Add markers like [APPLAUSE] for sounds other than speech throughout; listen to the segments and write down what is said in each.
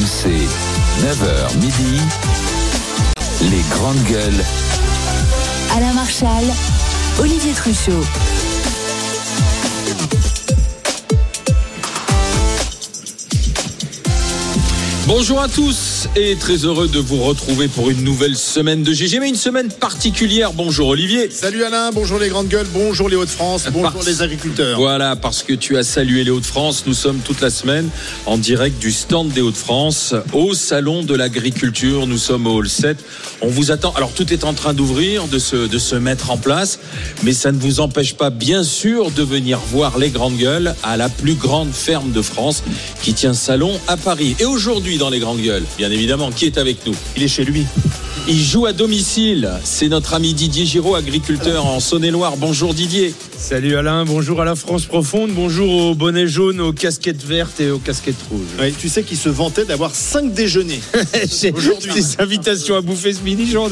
RMC, 9h midi, les grandes gueules. Alain Marchal, Olivier Truchot. Bonjour à tous et très heureux de vous retrouver pour une nouvelle semaine de GG, mais une semaine particulière. Bonjour Olivier. Salut Alain, bonjour les grandes gueules, bonjour les Hauts-de-France, bonjour Parce- les agriculteurs. Voilà, parce que tu as salué les Hauts-de-France, nous sommes toute la semaine en direct du stand des Hauts-de-France au Salon de l'Agriculture. Nous sommes au Hall 7. On vous attend. Alors tout est en train d'ouvrir, de se, de se mettre en place, mais ça ne vous empêche pas, bien sûr, de venir voir les grandes gueules à la plus grande ferme de France qui tient salon à Paris. Et aujourd'hui, dans les grandes gueules, bien évidemment, qui est avec nous? Il est chez lui. Il joue à domicile. C'est notre ami Didier Giraud, agriculteur en Saône-et-Loire. Bonjour Didier. Salut Alain, bonjour à la France profonde, bonjour aux bonnets jaunes, aux casquettes vertes et aux casquettes rouges. Tu sais qu'il se vantait d'avoir cinq déjeuners. [LAUGHS] J'ai Aujourd'hui. des invitations à bouffer ce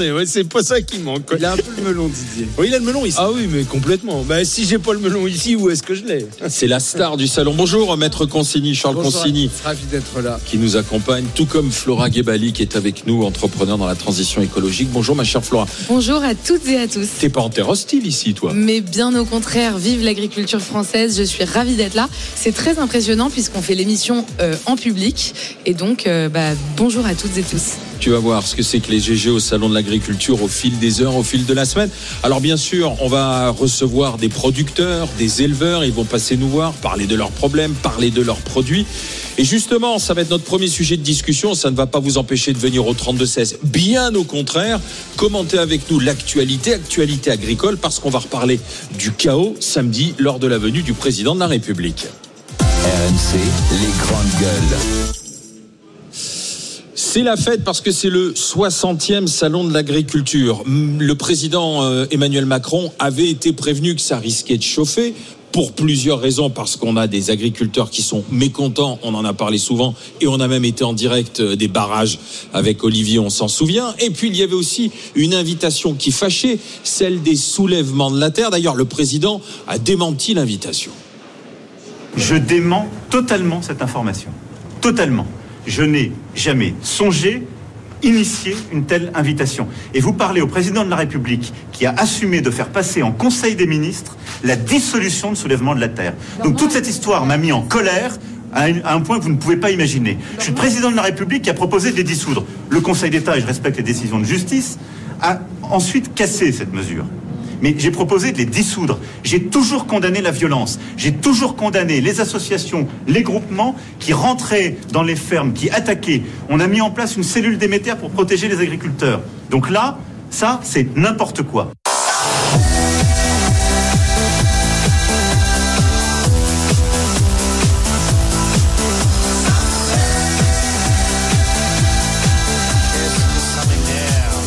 ai. Ouais, c'est pas ça qui manque. quoi. Il a un peu le melon, Didier. Oui, il a le melon ici. Ah oui, mais complètement. Bah, si j'ai pas le melon ici, où est-ce que je l'ai? C'est la star du salon. Bonjour Maître Consigny, Charles Bonjour Consigny, Ravi d'être là. qui nous accompagne, tout comme Flora Guébali qui est avec nous, entrepreneur dans la transition écologique. Bonjour ma chère Flora. Bonjour à toutes et à tous. T'es pas en terre hostile ici, toi Mais bien au contraire, vive l'agriculture française, je suis ravie d'être là. C'est très impressionnant puisqu'on fait l'émission euh, en public. Et donc, euh, bah, bonjour à toutes et tous. Tu vas voir ce que c'est que les GG au salon de l'agriculture au fil des heures, au fil de la semaine. Alors bien sûr, on va recevoir des producteurs, des éleveurs, ils vont passer nous voir, parler de leurs problèmes, parler de leurs produits. Et justement, ça va être notre premier sujet de discussion, ça ne va pas vous empêcher de venir au 32-16. Bien au contraire, commentez avec nous l'actualité, actualité agricole, parce qu'on va reparler du chaos samedi lors de la venue du président de la République. RMC, les grandes gueules. C'est la fête parce que c'est le 60e salon de l'agriculture. Le président euh, Emmanuel Macron avait été prévenu que ça risquait de chauffer pour plusieurs raisons, parce qu'on a des agriculteurs qui sont mécontents, on en a parlé souvent, et on a même été en direct euh, des barrages avec Olivier, on s'en souvient. Et puis il y avait aussi une invitation qui fâchait, celle des soulèvements de la terre. D'ailleurs, le président a démenti l'invitation. Je dément totalement cette information. Totalement. Je n'ai jamais songé initier une telle invitation. Et vous parlez au président de la République qui a assumé de faire passer en Conseil des ministres la dissolution de soulèvement de la Terre. Donc toute cette histoire m'a mis en colère à un, à un point que vous ne pouvez pas imaginer. Je suis le président de la République qui a proposé de les dissoudre. Le Conseil d'État, et je respecte les décisions de justice, a ensuite cassé cette mesure. Mais j'ai proposé de les dissoudre. J'ai toujours condamné la violence. J'ai toujours condamné les associations, les groupements qui rentraient dans les fermes, qui attaquaient. On a mis en place une cellule d'émetteurs pour protéger les agriculteurs. Donc là, ça, c'est n'importe quoi.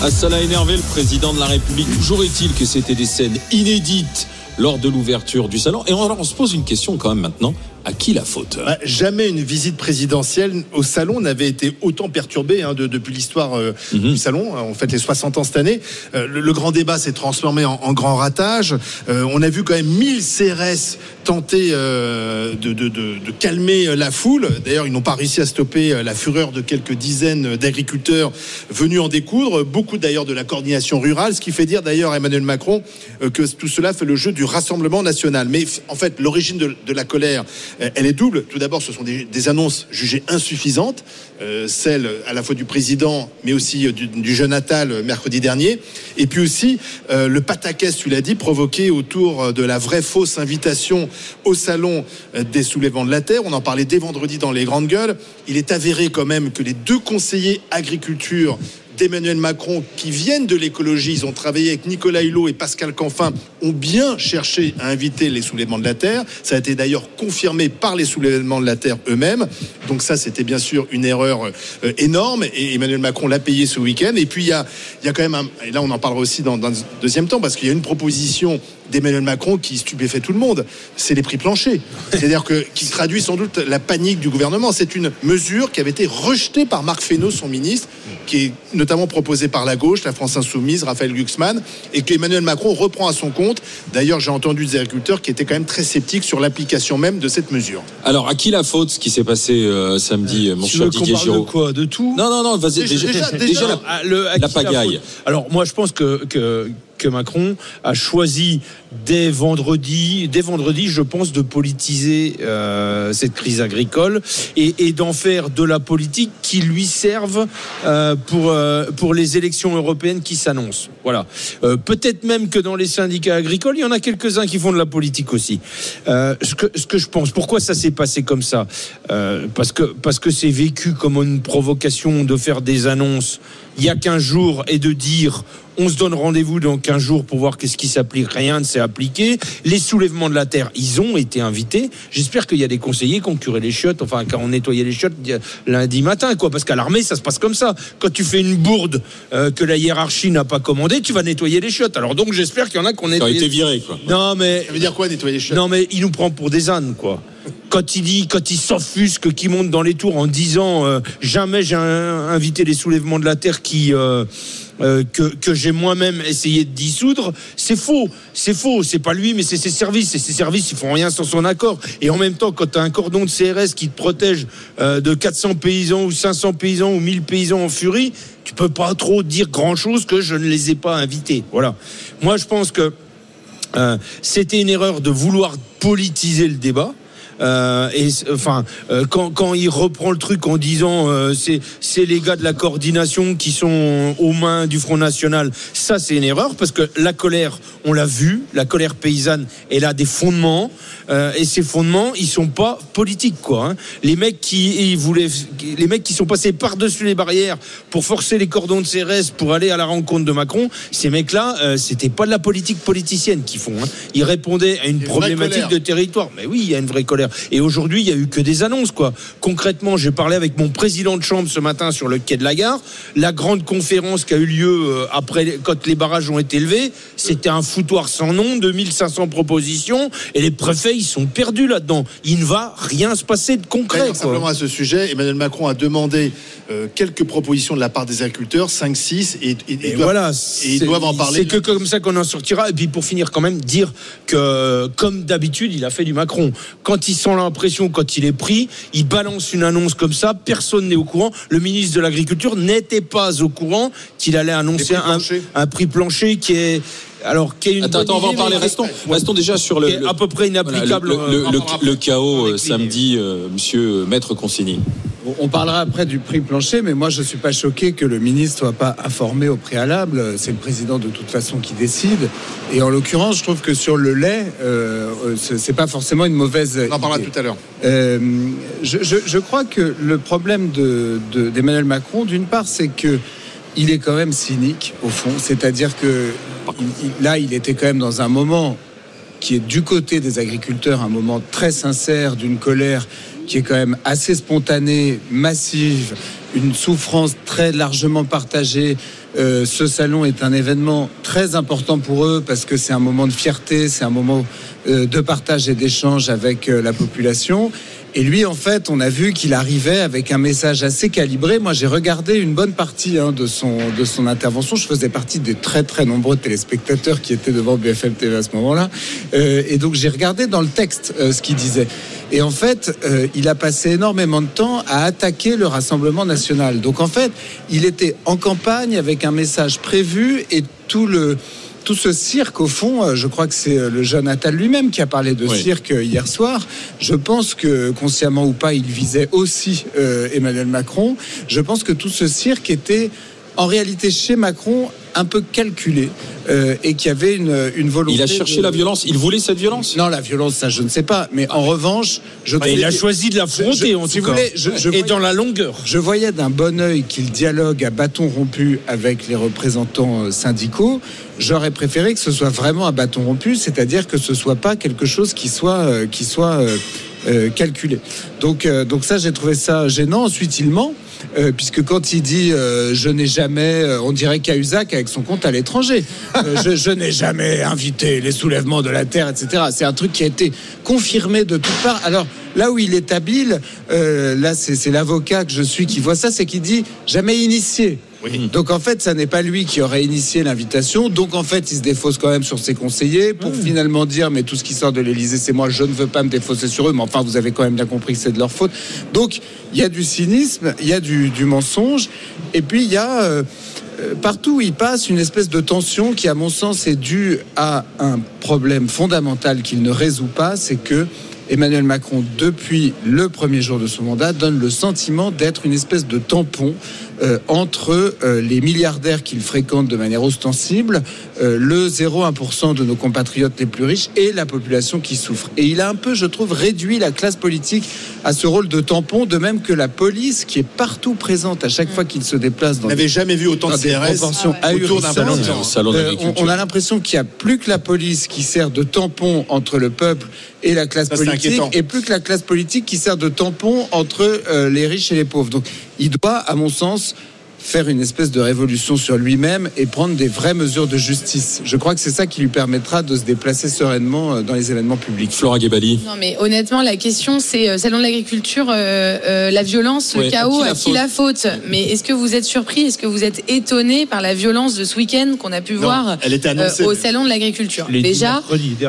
Ah, ça l'a énervé le président de la République. Toujours est-il que c'était des scènes inédites lors de l'ouverture du salon. Et alors on se pose une question quand même maintenant. À qui la faute? Bah, jamais une visite présidentielle au salon n'avait été autant perturbée hein, de- depuis l'histoire euh, Mhm. du salon. On fête les 60 ans cette année. Euh, le, le grand débat s'est transformé en, en grand ratage. Euh, on a vu quand même 1000 CRS tenter euh, de, calmer euh, la foule. D'ailleurs, ils n'ont pas réussi à stopper euh, la fureur de quelques dizaines d'agriculteurs venus en découdre. Beaucoup d'ailleurs de la coordination rurale, ce qui fait dire d'ailleurs à Emmanuel Macron que tout cela fait le jeu du Rassemblement national. Mais en fait, l'origine de, la colère, elle est double. Tout d'abord, ce sont des, annonces jugées insuffisantes, celles à la fois du président, mais aussi du, du jeune Attal mercredi dernier. Et puis aussi le pataquès, tu l'as dit, provoqué autour de la vraie fausse invitation au salon des soulèvements de la terre. On en parlait dès vendredi dans les grandes gueules. Il est avéré quand même que les deux conseillers agriculture d'Emmanuel Macron qui viennent de l'écologie, ils ont travaillé avec Nicolas Hulot et Pascal Canfin, ont bien cherché à inviter les soulèvements de la Terre. Ça a été d'ailleurs confirmé par les soulèvements de la Terre eux-mêmes. Donc ça, c'était bien sûr une erreur euh, énorme et Emmanuel Macron l'a payé ce week-end. Et puis il y a, il y a quand même, un, et là on en parlera aussi dans, un deuxième temps, parce qu'il y a une proposition d'Emmanuel Macron qui stupéfait tout le monde. C'est les prix planchers. C'est-à-dire que qui traduit sans doute la panique du gouvernement. C'est une mesure qui avait été rejetée par Marc Fesneau, son ministre, qui est notamment proposée par la gauche, la France Insoumise, Raphaël Glucksmann, et qu'Emmanuel Macron reprend à son compte. D'ailleurs, j'ai entendu des agriculteurs qui étaient quand même très sceptiques sur l'application même de cette mesure. Alors, à qui la faute ce qui s'est passé euh, samedi, mon Tu cher veux qu'on Didier parle de Giraud quoi? De tout? Non, non, non, vas-y. Déjà- Déjà, déjà- déjà la- le- pagaille. Alors moi je pense que, que, que Macron a choisi dès vendredi, dès vendredi, je pense, de politiser euh, cette crise agricole et, d'en faire de la politique qui lui serve euh, pour, euh, pour les élections européennes qui s'annoncent. Voilà. Peut-être même que dans les syndicats agricoles, il y en a quelques-uns qui font de la politique aussi. Ce, que, ce que je pense, pourquoi ça s'est passé comme ça? Parce que parce que c'est vécu comme une provocation de faire des annonces il y a 15 jours et de dire on se donne rendez-vous dans 15 jours pour voir qu'est-ce qui s'applique. Rien ne s'est appliqué. Les soulèvements de la terre, ils ont été invités. J'espère qu'il y a des conseillers qui ont curé les chiottes, enfin, qui ont nettoyé les chiottes euh, lundi matin, quoi. Parce qu'à l'armée, ça se passe comme ça. Quand tu fais une bourde euh, que la hiérarchie n'a pas commandée, tu vas nettoyer les chiottes. Alors donc, j'espère qu'il y en a qui ont nettoyé. été viré, quoi. Non, mais Ça veut dire quoi nettoyer les chiottes? Non, mais il nous prend pour des ânes, quoi. Quand il dit, quand il s'offusque, qu'il monte dans les tours en disant euh, jamais j'ai invité les soulèvements de la terre qui euh, euh, que, j'ai moi-même essayé de dissoudre, c'est faux, c'est faux, c'est pas lui, mais c'est ses services, et ses services ils font rien sans son accord. Et en même temps, quand tu as un cordon de CRS qui te protège de 400 paysans ou 500 paysans ou 1000 paysans en furie, tu peux pas trop dire grand-chose que je ne les ai pas invités. Voilà. Moi, je pense que c'était une erreur de vouloir politiser le débat. Euh, et enfin, euh, quand, quand il reprend le truc en disant euh, c'est les gars de la coordination qui sont aux mains du Front National, ça c'est une erreur parce que la colère, on l'a vu, la colère paysanne, elle a des fondements et ces fondements, ils sont pas politiques quoi. hein. Les mecs qui ils voulaient, les mecs qui sont passés par dessus les barrières pour forcer les cordons de CRS pour aller à la rencontre de Macron, ces mecs-là, euh, c'était pas de la politique politicienne qu'ils font. hein. Ils répondaient à une problématique de territoire. Mais oui, il y a une vraie colère. Et aujourd'hui, il y a eu que des annonces, quoi. Concrètement, j'ai parlé avec mon président de chambre ce matin sur le quai de la gare. La grande conférence qui a eu lieu euh, après, quand les barrages ont été levés, c'était un foutoir sans nom, 2500 propositions, et les préfets, ils sont perdus là-dedans. Il ne va rien se passer de concret, quoi. simplement à ce sujet, Emmanuel Macron a demandé euh, quelques propositions de la part des agriculteurs, 5-6, et, et- Et ils doivent- voilà, et ils doivent en parler. C'est que comme ça qu'on en sortira. Et puis pour finir, quand même, dire que, comme d'habitude, il a fait du Macron. Quand il sent l'impression, quand il est pris, il balance une annonce comme ça, personne n'est au courant. Le ministre de l'Agriculture n'était pas au courant qu'il allait annoncer un prix plancher qui est. Alors, qui est une Attends, on va en parler. Restons, Ouais. restons déjà sur le, Qui est le- à peu près voilà, le, inapplicable. le- euh, le- chaos euh, samedi, euh, monsieur Maître Consigny. On parlera après du prix plancher, mais moi je suis pas choqué que le ministre soit pas informé au préalable. C'est le président de toute façon qui décide. Et en l'occurrence, je trouve que sur le lait, euh, euh, c'est pas forcément une mauvaise. On en parlera idée. tout à l'heure. Euh, je, je- je crois que le problème de- de- d'Emmanuel Macron, d'une part, c'est que il est quand même cynique au fond. C'est-à-dire que là, il était quand même dans un moment qui est du côté des agriculteurs, un moment très sincère d'une colère qui est quand même assez spontanée, massive, une souffrance très largement partagée. Euh, ce salon est un événement très important pour eux parce que c'est un moment de fierté, c'est un moment euh, de partage et d'échange avec euh, la population. Et lui, en fait, on a vu qu'il arrivait avec un message assez calibré. Moi, j'ai regardé une bonne partie hein, de, son, de son intervention. Je faisais partie des très, très nombreux téléspectateurs qui étaient devant BFM TV à ce moment-là. Euh, et donc, j'ai regardé dans le texte euh, ce qu'il disait. Et en fait, euh, il a passé énormément de temps à attaquer le Rassemblement national. Donc, en fait, il était en campagne avec un message prévu et tout le tout ce cirque, au fond, euh, je crois que c'est euh, le jeune Attal lui-même qui a parlé de Oui. cirque euh, hier soir. Je pense que, consciemment ou pas, il visait aussi euh, Emmanuel Macron. Je pense que tout ce cirque était, en réalité, chez Macron, un peu calculé euh, et qu'il y avait une, une volonté. Il a cherché de- la violence. Il voulait cette violence? Non, la violence, ça, je ne sais pas. Mais en revanche, je Bah, il a que- choisi de l'affronter, Je- en si tout cas. voulez, je- je Et voyais- dans la longueur. je voyais d'un bon œil qu'il dialogue à bâton rompu avec les représentants euh, syndicaux. J'aurais préféré que ce soit vraiment à bâton rompu, c'est-à-dire que ce soit pas quelque chose qui soit euh, qui soit euh, euh, calculé. Donc euh, donc ça j'ai trouvé ça gênant. Ensuite il ment. Euh, puisque quand il dit euh, je n'ai jamais, euh, on dirait Cahuzac avec son compte à l'étranger, je, je n'ai jamais invité les soulèvements de la terre, etc. C'est un truc qui a été confirmé de toutes parts. Alors là où il est habile, là c'est c'est l'avocat que je suis qui voit ça, c'est qu'il dit jamais initié. Donc en fait, ça n'est pas lui qui aurait initié l'invitation. Donc en fait, il se défausse quand même sur ses conseillers pour finalement dire mais tout ce qui sort de l'Élysée, c'est moi. Je ne veux pas me défausser sur eux. Mais enfin, vous avez quand même bien compris que c'est de leur faute. Donc il y a du cynisme, il y a du, du mensonge, et puis il y a euh, euh, partout où il passe une espèce de tension qui, à mon sens, est due à un problème fondamental qu'il ne résout pas, c'est que Emmanuel Macron, depuis le premier jour de son mandat, donne le sentiment d'être une espèce de tampon euh, entre euh, les milliardaires qu'il fréquente de manière ostensible, euh, le 0,1% de nos compatriotes les plus riches et la population qui souffre. Et il a un peu, je trouve, réduit la classe politique à ce rôle de tampon, de même que la police, qui est partout présente à chaque fois qu'il se déplace dans On n'avait jamais vu autant de CRS proportions autour d'un salon. On, a l'impression qu'il n'y a plus que la police qui sert de tampon entre le peuple et la classe Ça, politique, et plus que la classe politique qui sert de tampon entre euh, les riches et les pauvres. Donc, il doit, à mon sens, faire une espèce de révolution sur lui-même et prendre des vraies mesures de justice. Je crois que c'est ça qui lui permettra de se déplacer sereinement euh, dans les événements publics. Flora Gebali. Non, mais honnêtement, la question, c'est euh, Salon de l'agriculture, euh, euh, la violence, Ouais, le chaos, à qui la à qui la faute Mais est-ce que vous êtes surpris Est-ce que vous êtes étonné par la violence de ce week-end qu'on a pu Non, voir elle était euh, annoncée. au Salon de l'agriculture? Déjà.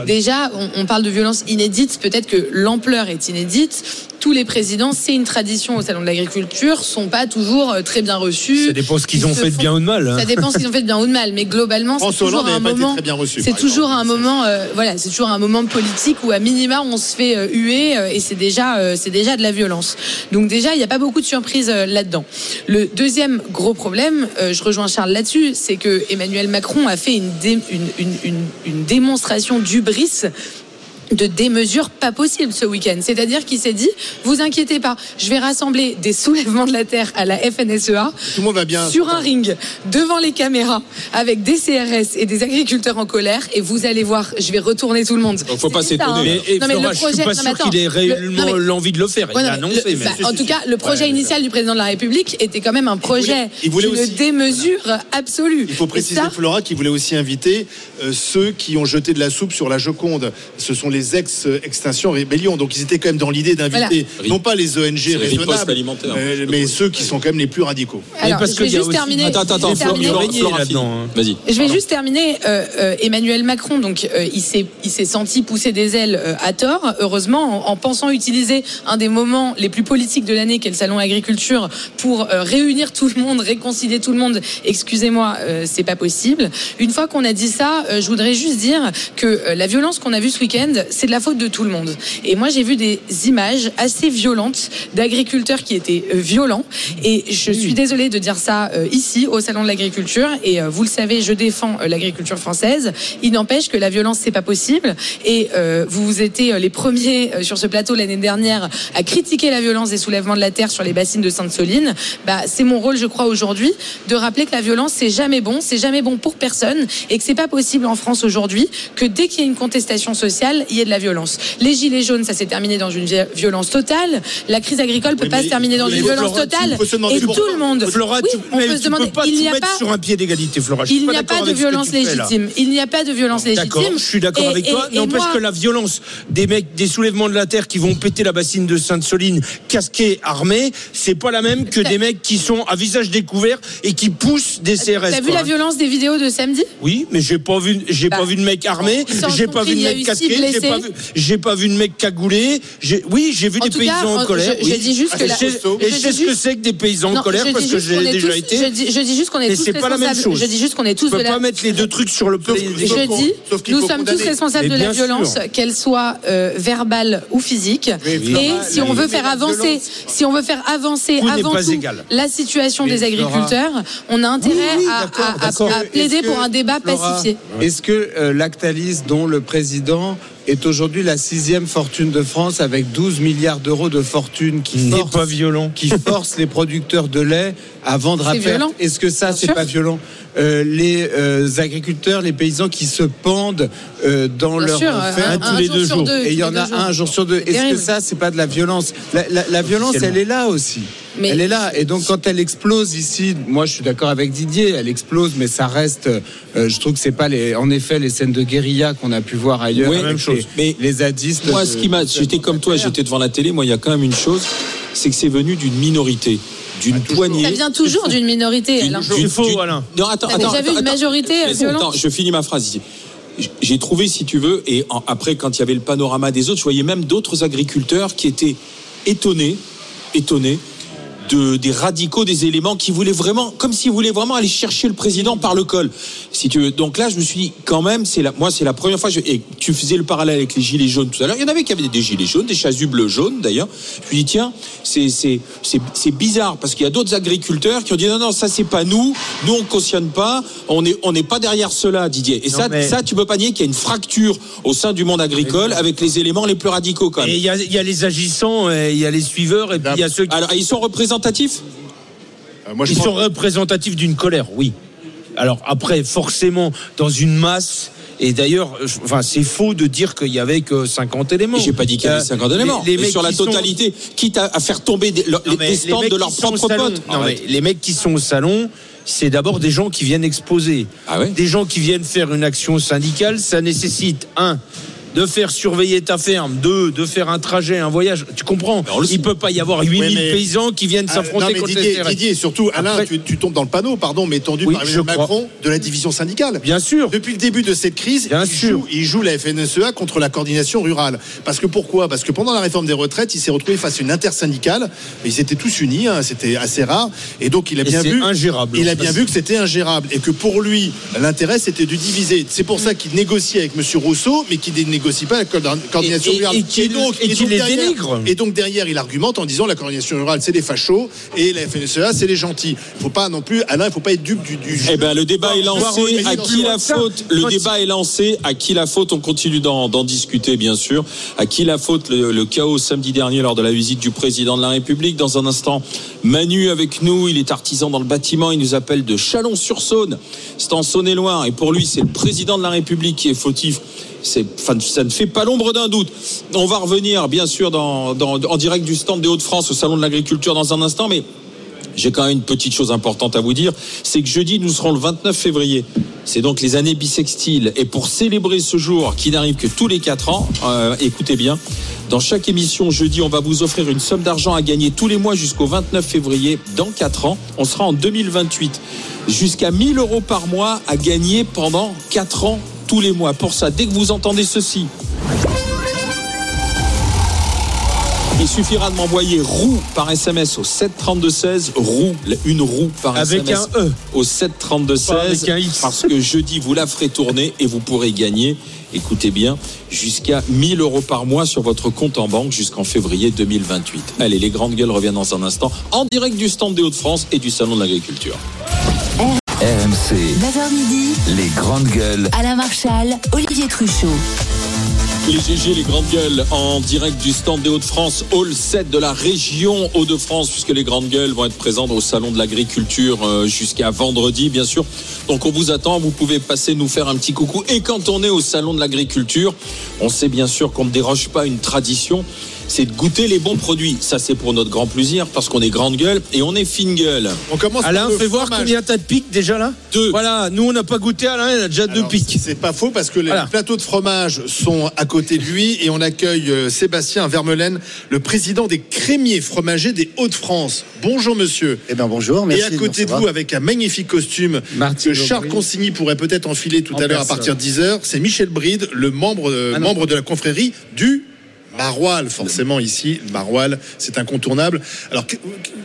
Déjà, on, on parle de violence inédite. Peut-être que l'ampleur est inédite. Tous les présidents, c'est une tradition au salon de l'agriculture, sont pas toujours euh, très bien reçus. Ça dépend ce qu'ils Ils ont fait de bien ou de mal. hein. Ça dépend ce qu'ils ont fait de bien ou de mal, mais globalement, c'est toujours un moment. très bien reçu. C'est toujours un moment, euh, voilà, c'est toujours un moment politique où à minima on se fait euh, huer euh, et c'est déjà, euh, c'est déjà de la violence. Donc déjà, il n'y a pas beaucoup de surprises euh, là-dedans. Le deuxième gros problème, euh, je rejoins Charles là-dessus, c'est que Emmanuel Macron a fait une, dé- une, une, une, une démonstration d'ubris de démesure pas possible ce week-end. C'est-à-dire qu'il s'est dit, vous inquiétez pas, je vais rassembler des soulèvements de la terre à la FNSEA Tout le monde va bien. sur un ring devant les caméras avec des CRS et des agriculteurs en colère et vous allez voir, je vais retourner tout le monde. Donc, faut pas s'étonner. hein. Non, mais le Flora, je suis projet- pas non, mais sûr qu'il ait réellement mais- l'envie de le faire. Ouais, il non, a mais annoncé, le- mais bah, en tout cas, le projet initial du président de la République était quand même un projet il voulait aussi- démesure absolue. Il faut préciser, ça, Flora, qui voulait aussi inviter euh, ceux qui ont jeté de la soupe sur la Joconde. Ce sont les ex-extinction rébellion. Donc ils étaient quand même dans l'idée d'inviter Voilà. non pas les ONG raisonnables, mais ceux qui sont quand même les plus radicaux. Alors, parce je vais juste terminer. Attends, attends, je vais attends. Vas-y. Je juste terminer. euh, euh, Emmanuel Macron, donc euh, il s'est il s'est senti pousser des ailes euh, à tort. Heureusement, en, en pensant utiliser un des moments les plus politiques de l'année, qu'est le salon agriculture, pour euh, réunir tout le monde, réconcilier tout le monde. Excusez-moi, euh, c'est pas possible. Une fois qu'on a dit ça, euh, je voudrais juste dire que euh, la violence qu'on a vue ce week-end, c'est de la faute de tout le monde. Et moi, j'ai vu des images assez violentes d'agriculteurs qui étaient euh, violents. Et je suis désolée de dire ça euh, ici, au Salon de l'Agriculture. Et euh, vous le savez, je défends l'agriculture française. Il n'empêche que la violence, c'est pas possible. Et euh, vous étiez les premiers sur ce plateau l'année dernière à critiquer la violence des soulèvements de la terre sur les bassines de Sainte-Soline. Bah, c'est mon rôle, je crois, aujourd'hui, de rappeler que la violence, c'est jamais bon, c'est jamais bon pour personne, et que c'est pas possible en France aujourd'hui que dès qu'il y a une contestation sociale, il y ait de la violence. Les gilets jaunes, ça s'est terminé dans une vi- violence totale. La crise agricole peut Oui, pas se terminer dans une Flora, violence tu- totale. Et tout le monde. Flora, Oui, tu, on peut se demander. peux pas il n'y a mettre pas. sur un pied d'égalité, Flora. Il n'y a pas de violence légitime. Il n'y a pas de violence D'accord, légitime. je suis d'accord avec toi. N'empêche que la violence des mecs, des soulèvements de la terre qui vont péter la bassine de Sainte-Soline, casqués, armés, c'est pas la même que des mecs qui sont à visage découvert et qui poussent des CRS. T'as vu la violence des vidéos de samedi? Oui, mais j'ai pas vu, j'ai Bah, pas vu de mec armé, j'ai pas vu de mec casqué, j'ai blessés. pas vu, j'ai pas vu de mec cagoulé. J'ai, oui, j'ai vu En des paysans cas, en en- colère. je- je oui. dis juste Ah, que la- je je et je sais ce que c'est que des paysans en colère je parce dis que juste qu'on j'ai est déjà tous- été. Je dis, je dis juste qu'on est Mais tous c'est pas la même responsables. chose. Je dis juste qu'on est tous la. pas mettre les deux trucs sur le sauf- Je dis, nous sommes tous responsables de la violence, qu'elle soit euh, verbale ou physique. Et si on veut faire avancer, si on veut faire avancer avant tout la situation des agriculteurs, on a intérêt à- plaider pour un débat pacifié. Est-ce que euh, Lactalis, dont le président est aujourd'hui la sixième fortune de France avec 12 milliards d'euros de fortune qui n'est force, pas violent. qui force les producteurs de lait à vendre à C'est perte violent. Est-ce que ça, c'est pas violent? Euh, Les euh, agriculteurs, les paysans qui se pendent euh, dans Bien leur sûr, un, tous les jour deux jours. deux. et il y en a jours. un jour sur deux. Est-ce que ça, c'est pas de la violence? La, la- la violence, elle est là aussi. Mais- Elle est là. Et donc, quand elle explose ici, moi, je suis d'accord avec Didier, elle explose, mais ça reste. euh, je trouve que c'est pas les, en effet les scènes de guérilla qu'on a pu voir ailleurs. Oui, même chose. Les, Mais les zadistes. Moi, ce qui m'a, j'étais comme toi, j'étais devant la télé. Moi, il y a quand même une chose, c'est que c'est venu d'une minorité, d'une poignée. Ça vient toujours d'une minorité. Alain. d'une- C'est faux, Alain. Non, attends, T'as attends, déjà vu attends, une majorité violente je finis ma phrase ici. J'ai trouvé, si tu veux, et en- après, quand il y avait le panorama des autres, je voyais même d'autres agriculteurs qui étaient étonnés, étonnés de, des radicaux, des éléments qui voulaient vraiment, comme s'ils voulaient vraiment aller chercher le président par le col. Si tu veux. Donc là, je me suis dit, quand même, c'est la, moi, c'est la première fois. Je, et tu faisais le parallèle avec les gilets jaunes tout à l'heure. Il y en avait qui avaient des gilets jaunes, des chasubles jaunes d'ailleurs. Je me dis, tiens, c'est, c'est, c'est, c'est bizarre parce qu'il y a d'autres agriculteurs qui ont dit, non, non, ça c'est pas nous. Nous, on cautionne pas. On est, on n'est pas derrière cela, Didier. Et Non, ça, mais- ça, tu peux pas nier qu'il y a une fracture au sein du monde agricole avec les éléments les plus radicaux quand Et même. il y a, y a les agissants, et il y a les suiveurs, et puis il y a ceux qui Alors, ils sont représentatifs Euh, moi, je Ils pense- sont représentatifs d'une colère, oui. Alors après, forcément, dans une masse. Et d'ailleurs, enfin, c'est faux de dire qu'il y avait que 50 éléments. J'ai pas dit qu'il y avait Euh, 50 éléments. les- les mais mecs sur la qui sont- totalité, quitte à, à faire tomber des, Non, stands les mecs de leurs qui sont au propres salon- potes. Non, mais les mecs qui sont au salon, c'est d'abord des gens qui viennent exposer. Ah ouais Des gens qui viennent faire une action syndicale, ça nécessite un de faire surveiller ta ferme, de faire un trajet, un voyage. Tu comprends? Il peut pas y avoir 8000 Oui, mais- paysans qui viennent Ah, s'affronter contre Didier, les. Didier, et surtout, Alain, Après- tu, tu tombes dans le panneau, pardon, mais tendu Oui, par Emmanuel. Macron de la division syndicale. Bien sûr. Depuis le début de cette crise, Bien il, sûr. Joue, il joue la FNSEA contre la coordination rurale. Parce que pourquoi? Parce que pendant la réforme des retraites, il s'est retrouvé face à une intersyndicale. Ils étaient tous unis, hein, c'était assez rare. Et donc, il a Et bien vu. ingérable. Il a bien vu que c'était ingérable et que pour lui, l'intérêt c'était de diviser. C'est pour ça qu'il négocie avec M. Rousseau, mais qu'il ne négocie pas avec la coordination Et- et- rurale. et donc les derrière- dénigre. Et donc derrière, il argumente en disant la coordination rurale c'est les fachos et la FNSEA c'est les gentils. Il faut pas non plus, Alain, il faut pas être dupe du. Eh ben, le débat est lancé. À qui la faute Le débat est lancé. À qui la faute On continue d'en d'en discuter, bien sûr. À qui la faute le, le chaos samedi dernier lors de la visite du président de la République Dans un instant, Manu avec nous. Il est artisan dans le bâtiment. Il nous appelle de Chalon-sur-Saône. C'est en Saône-et-Loire. Et pour lui, c'est le président de la République qui est fautif. Ça ne fait pas l'ombre d'un doute. On va revenir, bien sûr, en direct du stand des Hauts-de-France au Salon de l'Agriculture dans un instant, mais j'ai quand même une petite chose importante à vous dire, c'est que jeudi, nous serons le 29 février. C'est donc les années bissextiles. Et pour célébrer ce jour qui n'arrive que tous les 4 ans, euh, écoutez bien, dans chaque émission jeudi, on va vous offrir une somme d'argent à gagner tous les mois jusqu'au 29 février dans 4 ans. On sera en 2028. Jusqu'à 1000 euros par mois à gagner pendant 4 ans tous les mois. Pour ça, dès que vous entendez ceci, il suffira de m'envoyer roue par SMS au 732-16, roue, une roue par Avec SMS un E. au 732-16 Pas avec un X. parce que jeudi vous la ferez tourner et vous pourrez gagner, écoutez bien, jusqu'à 1000 euros par mois sur votre compte en banque jusqu'en février 2028. Allez, les grandes gueules reviennent dans un instant en direct du stand des Hauts-de-France et du Salon de l'Agriculture. RMC, 9h midi, les grandes gueules. Alain Marchal, Olivier Truchot. Les GG, les grandes gueules, en direct du stand des Hauts-de-France, Hall 7 de la région Hauts-de-France, puisque les grandes gueules vont être présentes au Salon de l'Agriculture euh, jusqu'à vendredi, bien sûr. Donc on vous attend, vous pouvez passer nous faire un petit coucou. Et quand on est au Salon de l'Agriculture, on sait bien sûr qu'on ne déroge pas une tradition, c'est de goûter les bons produits. Ça, c'est pour notre grand plaisir, parce qu'on est grande gueule et on est fine gueule. On commence Alain, fais voir combien t'as de pics déjà là Deux. Voilà, nous on n'a pas goûté, Alain, il a déjà deux pics. C'est pas faux parce que les Voilà. plateaux de fromage sont à côté de lui et on accueille euh, Sébastien Vermelaine, le président des crémiers fromagers des Hauts-de-France. Bonjour monsieur. Eh bien bonjour, merci. et à côté de vous, avec un magnifique costume Martine que Charles Aubry. Consigny pourrait peut-être enfiler tout En à l'heure à partir de 10h, c'est Michel Bride, le membre, euh, Ah non. membre de la confrérie du Maroilles, forcément ici, le Maroilles, c'est incontournable. Alors, que-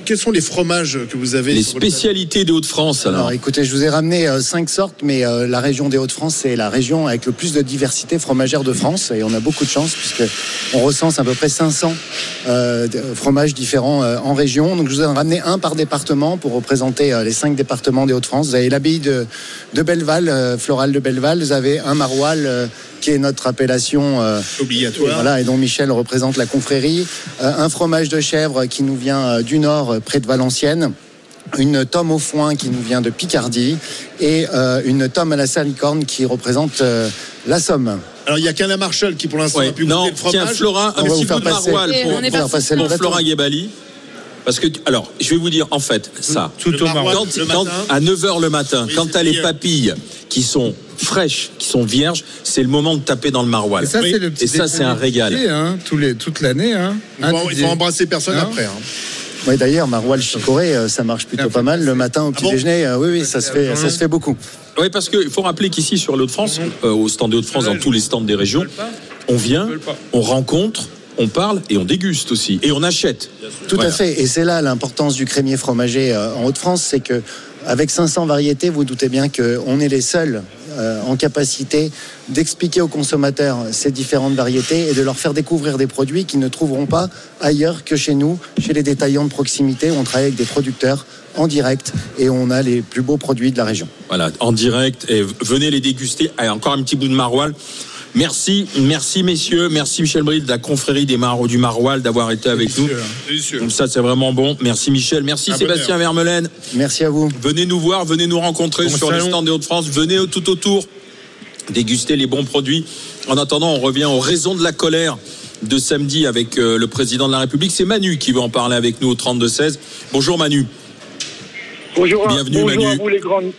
quels sont les fromages que vous avez Les le- spécialités des Hauts-de-France, alors. Alors écoutez, je vous ai ramené euh, cinq sortes, mais euh, la région des Hauts-de-France, c'est la région avec le plus de diversité fromagère de France, et on a beaucoup de chance puisque on recense à peu près 500 euh, fromages différents euh, en région. Donc je vous ai ramené un par département pour représenter euh, les cinq départements des Hauts-de-France. Vous avez l'abbaye de, de Belleval, euh, florale de Belleval. Vous avez un maroilles euh, qui est notre appellation. euh, Obligatoire. Et Voilà, et dont Michel représente la confrérie. Euh, un fromage de chèvre qui nous vient euh, du nord, euh, près de Valenciennes. Une tome au foin qui nous vient de Picardie. Et euh, une tome à la salicorne qui représente euh, la Somme. Alors, il y a qu'Alain Marshall qui, pour l'instant, Ouais. a pu Non, goûter le fromage. tiens, Flora, un petit vous faire coup de maroilles pour, on pour- passer le pour. Flora Gebali. Parce que, alors, je vais vous dire, en fait, ça. Tout Le au maroilles, marron. Quand, le quand- matin. à 9h le matin, Oui, quand tu as les papilles qui sont fraîches, qui sont vierges, c'est le moment de taper dans le maroilles. Et ça, Oui. c'est le petit Et ça, c'est un régal. Hein, tous les, toute l'année. Hein. Il Hein, faut, il faut embrasser personne Non. après. hein. Oui, d'ailleurs, maroilles chicorée, euh, ça marche plutôt Ah, pas mal. Le matin au petit bon déjeuner, euh, oui, oui, ça se fait, ça se fait beaucoup. Oui, parce qu'il faut rappeler qu'ici, sur l'Hauts-de-France, euh, au stand des Hauts-de-France, dans tous les stands des régions, on vient, on rencontre, on parle et on déguste aussi. Et on achète. Tout Voilà. à fait. Et c'est là l'importance du crémier fromager euh, en Haute-France, c'est que avec 500 variétés, vous doutez bien qu'on est les seuls euh, en capacité d'expliquer aux consommateurs ces différentes variétés et de leur faire découvrir des produits qu'ils ne trouveront pas ailleurs que chez nous, chez les détaillants de proximité. On travaille avec des producteurs en direct et on a les plus beaux produits de la région. Voilà, en direct. Et venez les déguster. Allez, encore un petit bout de maroilles. Merci, merci messieurs, merci Michel Bril de la confrérie des Mar du Maroilles d'avoir été avec nous. Comme ça, c'est vraiment bon. Merci Michel, merci Sébastien Vermelaine. Merci à vous. Venez nous voir, venez nous rencontrer Bon sur les salon. stands des Hauts-de-France. Venez tout autour déguster les bons produits. En attendant, on revient aux raisons de la colère de samedi avec euh, le président de la République. C'est Manu qui va en parler avec nous au 32-16. Bonjour Manu. Bonjour, Bienvenue, bonjour Manu. à vous les grandes.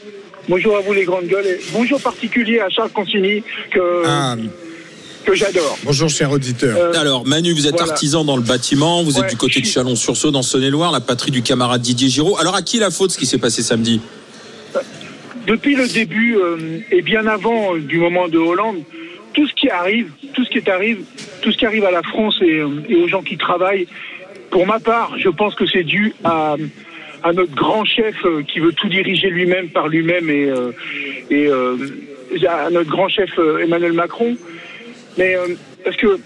Bonjour à vous les grandes gueules. Et bonjour particulier à Charles Consigny que, Ah, que j'adore. bonjour, cher auditeur. Euh, Alors Manu, vous êtes Voilà. artisan dans le bâtiment, vous êtes du côté de Chalon-sur-Saône dans Saône-et-Loire, la patrie du camarade Didier Giraud. Alors à qui la faute ce qui s'est passé samedi? Depuis le début euh, et bien avant euh, du moment de Hollande, tout ce qui arrive, tout ce qui est arrive, tout ce qui arrive à la France et, euh, et aux gens qui travaillent, pour ma part, je pense que c'est dû à, à notre grand chef euh, qui veut tout diriger lui-même par lui-même et, euh, et euh, à notre grand chef Emmanuel Macron. Mais parce que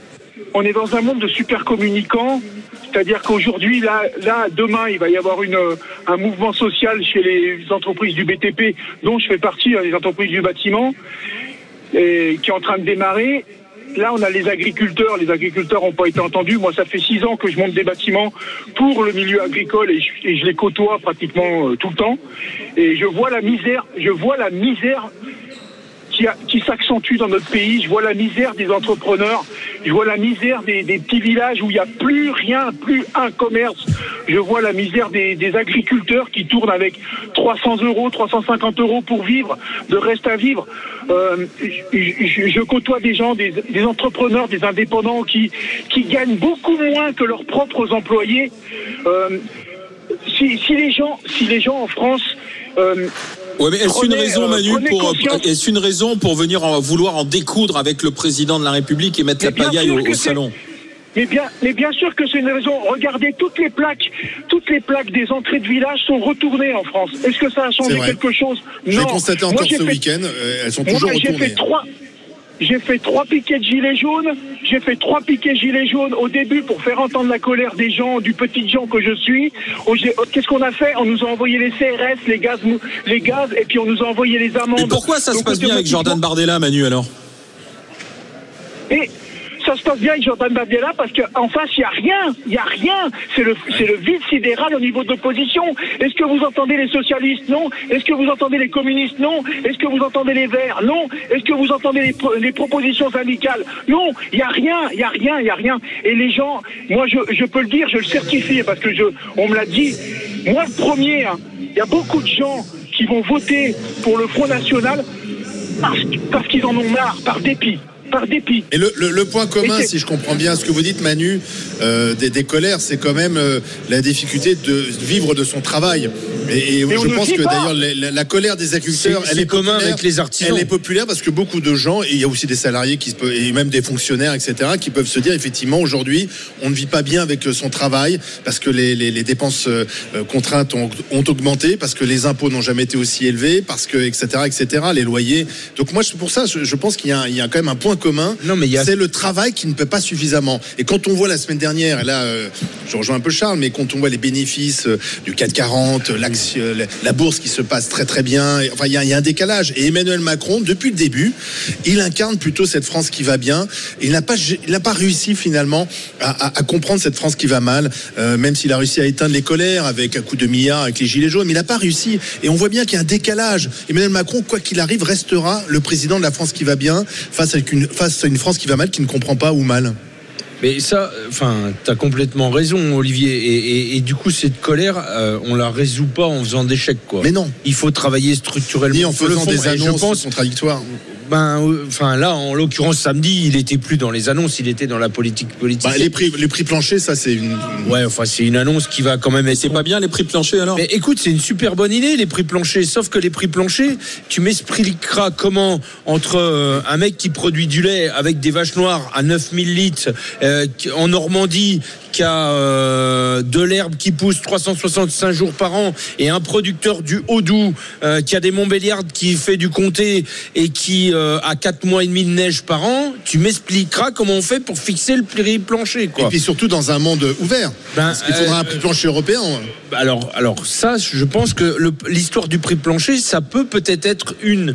on est dans un monde de super communicants, c'est-à-dire qu'aujourd'hui, là, là, demain, il va y avoir une, un mouvement social chez les entreprises du BTP, dont je fais partie, hein, les entreprises du bâtiment, et, qui est en train de démarrer. Là, on a les agriculteurs. Les agriculteurs n'ont pas été entendus. Moi, ça fait six ans que je monte des bâtiments pour le milieu agricole et je, les côtoie pratiquement euh, tout le temps. Et je vois la misère. Je vois la misère qui, s'accentue dans notre pays. Je vois la misère des entrepreneurs. Je vois la misère des, petits villages où il n'y a plus rien, plus un commerce. Je vois la misère des, agriculteurs qui tournent avec 300 euros, 350 euros pour vivre, de reste à vivre. Euh, je, côtoie des gens, des, entrepreneurs, des indépendants qui, gagnent beaucoup moins que leurs propres employés. Euh, si, si les gens, si les gens en France euh, Ouais, mais est-ce une raison, euh, Manu, pour conscience. est-ce une raison pour venir en vouloir en découdre avec le président de la République et mettre Mais la pagaille au, salon Mais bien, mais bien sûr que c'est une raison. Regardez toutes les plaques, toutes les plaques des entrées de village sont retournées en France. Est-ce que ça a changé quelque chose? Je l'ai Non. constaté Moi, encore ce fait- week-end. euh, elles sont Moi, toujours j'ai retournées. fait trois. J'ai fait trois piquets de gilets jaunes. J'ai fait trois piquets gilets jaunes au début pour faire entendre la colère des gens, du petit gens que je suis. Qu'est-ce qu'on a fait? On nous a envoyé les CRS, les gaz, les gaz, et puis on nous a envoyé les amendes. Et pourquoi ça se passe bien avec Jordan Bardella, Manu, alors? Et ça se passe bien avec Jordan Bardella parce qu'en face, il n'y a rien. Il n'y a rien. C'est le, c'est le vide sidéral au niveau de l'opposition. Est-ce que vous entendez les socialistes? Non. Est-ce que vous entendez les communistes? Non. Est-ce que vous entendez les Verts? Non. Est-ce que vous entendez les, les propositions syndicales? Non. Il n'y a rien. Il n'y a rien. Il n'y a rien. Et les gens, moi, je, je peux le dire, je le certifie parce que je, on me l'a dit. Moi, le premier, hein, il y a beaucoup de gens qui vont voter pour le Front National parce, parce qu'ils en ont marre, par dépit. Par dépit. Et le, le- le point commun, si je comprends bien ce que vous dites, Manu, euh, des, des colères, c'est quand même euh, la difficulté de vivre de son travail. Et, je pense que d'ailleurs la, la- la colère des agriculteurs, elle c'est est commun populaire. avec les artisans. Elle est populaire parce que beaucoup de gens, et il y a aussi des salariés qui se peuvent, et même des fonctionnaires, etc., qui peuvent se dire effectivement aujourd'hui, on ne vit pas bien avec euh, son travail parce que les, les- les dépenses euh, contraintes ont, ont augmenté, parce que les impôts n'ont jamais été aussi élevés, parce que etc., etc., les loyers. Donc moi, je- pour ça, je, je pense qu'il y, y a quand même un point commun. A- c'est le travail qui ne peut pas suffisamment. Et quand on voit la semaine dernière, et là, euh, je rejoins un peu Charles, mais quand on voit les bénéfices euh, du 440, euh, l'action- la, la bourse qui se passe très très bien, et- enfin, il y, a- il y a un décalage. Et Emmanuel Macron, depuis le début, il incarne plutôt cette France qui va bien. Il n'a pas, il n'a pas réussi finalement à, à- à comprendre cette France qui va mal, euh, même s'il a réussi à éteindre les colères avec un coup de milliard avec les gilets jaunes, mais il n'a pas réussi. Et on voit bien qu'il y a un décalage. Emmanuel Macron, quoi qu'il arrive, restera le président de la France qui va bien face à une, face à une France qui va mal, qui ne comprend pas où mal. Mais ça, enfin, t'as complètement raison, Olivier. Et, et- et du coup, cette colère, euh, on la résout pas en faisant des chèques, quoi. Mais non. Il faut travailler structurellement. Ni en faisant des je annonces pense, contradictoires. Ben, euh, enfin, là, en l'occurrence, samedi, il était plus dans les annonces, il était dans la politique politique. Bah, les prix, les prix planchers, ça c'est une. Ouais, enfin, c'est une annonce qui va quand même être. C'est pas bien les prix planchers alors? Mais écoute, c'est une super bonne idée, les prix planchers. Sauf que les prix planchers, tu m'expliqueras comment, entre euh, un mec qui produit du lait avec des vaches noires à 9000 litres euh, en Normandie, qui a euh, de l'herbe qui pousse 365 jours par an, et un producteur du Haut-Doubs euh, qui a des Montbéliardes qui fait du comté et qui euh, a 4 mois et demi de neige par an, tu m'expliqueras comment on fait pour fixer le prix plancher. Et puis surtout dans un monde ouvert. Ben, Parce qu'il faudra un prix plancher européen. alors, alors ça, je pense que l'histoire du prix plancher, ça peut peut-être être une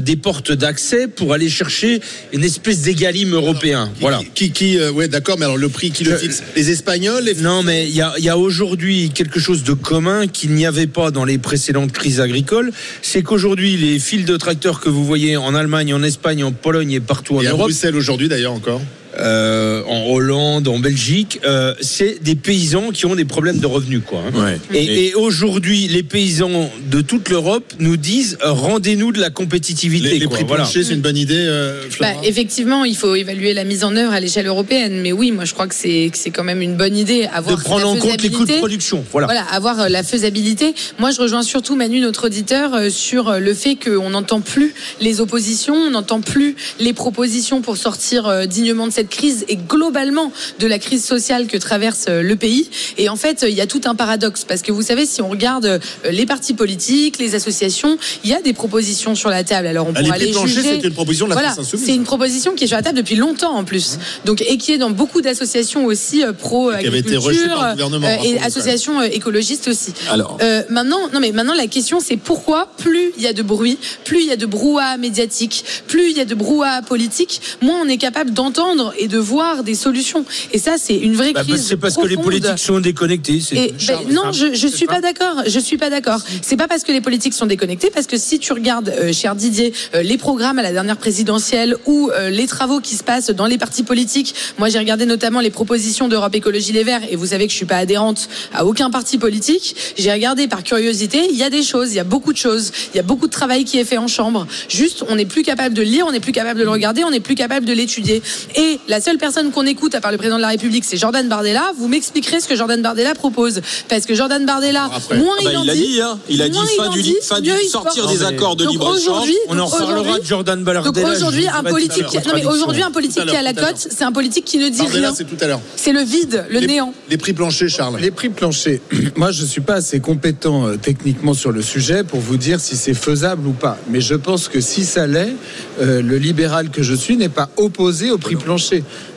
des portes d'accès pour aller chercher une espèce d'égalime européen. Voilà. Qui, qui, ouais, d'accord, mais alors le prix qui le Je- fixe Les Espagnols, les Non, mais il y a, il y a aujourd'hui quelque chose de commun qu'il n'y avait pas dans les précédentes crises agricoles. C'est qu'aujourd'hui, les fils de tracteurs que vous voyez en Allemagne, en Espagne, en Pologne et partout en et à Europe, Bruxelles aujourd'hui d'ailleurs encore. Euh, en Hollande, en Belgique, euh, c'est des paysans qui ont des problèmes de revenus, quoi. hein. Ouais. Et, et aujourd'hui, les paysans de toute l'Europe nous disent euh, rendez-nous de la compétitivité. Les, les quoi. prix Voilà. c'est une bonne idée, euh, Bah, effectivement, il faut évaluer la mise en œuvre à l'échelle européenne. Mais oui, moi, je crois que c'est quand même une bonne idée. Avoir De prendre en compte les coûts de production. Voilà. Voilà, avoir la faisabilité. Moi, je rejoins surtout Manu, notre auditeur, euh, sur le fait qu'on n'entend plus les oppositions, on n'entend plus les propositions pour sortir euh, dignement de cette crise et globalement de la crise sociale que traverse euh, le pays. Et en fait, il y a tout un paradoxe parce que vous savez, si on regarde euh, les partis politiques, les associations, il y a des propositions sur la table. Alors, on pourra les juger. c'était une proposition de la Voilà, c'est une proposition qui est sur la table depuis longtemps en plus. Donc et qui est dans beaucoup d'associations aussi pro agriculture et associations euh, écologistes aussi. Alors. Euh, maintenant, non mais maintenant la question c'est pourquoi plus il y a de bruit, plus il y a de brouhaha médiatique, plus il y a de brouhaha politique, moins on est capable d'entendre et de voir des solutions. Et ça c'est une vraie Bah, crise. c'est parce que les politiques sont déconnectés. Et ben, Charles, non, je, c'est suis pas- d'accord. Je suis pas d'accord. C'est pas parce que les politiques sont déconnectés, parce que si tu regardes, euh, cher Didier, euh, les programmes à la dernière présidentielle ou euh, les travaux qui se passent dans les partis politiques. Moi, j'ai regardé notamment les propositions d'Europe Écologie Les Verts, et vous savez que je suis pas adhérente à aucun parti politique. J'ai regardé par curiosité. Il y a des choses, il y a beaucoup de choses, il y a beaucoup de travail qui est fait en chambre. Juste, on n'est plus capable de lire, on n'est plus capable de le regarder, on n'est plus capable de l'étudier. Et la seule personne qu'on écoute, à part le président de la République, c'est Jordan Bardella. Vous m'expliquerez ce que Jordan Bardella propose, parce que Jordan Bardella, Après. moins Ah bah, il en il l'a dit, dit, hein. Il a dit moins fin en du, dit, fin du mieux il sortir des accords de libre échange. aujourd'hui, On en reparlera aujourd'hui- de Jordan Bardella. donc aujourd'hui, un politique, non mais aujourd'hui, un politique qui est à la cote, c'est un politique qui ne dit Bardella, rien. c'est tout à l'heure. C'est le vide, le néant. Les prix planchers, Charles. Les prix planchers. [CLEARS THROAT] Moi, je suis pas assez compétent euh, techniquement sur le sujet pour vous dire si c'est faisable ou pas. Mais je pense que si ça l'est, euh, le libéral que je suis n'est pas opposé au prix plancher.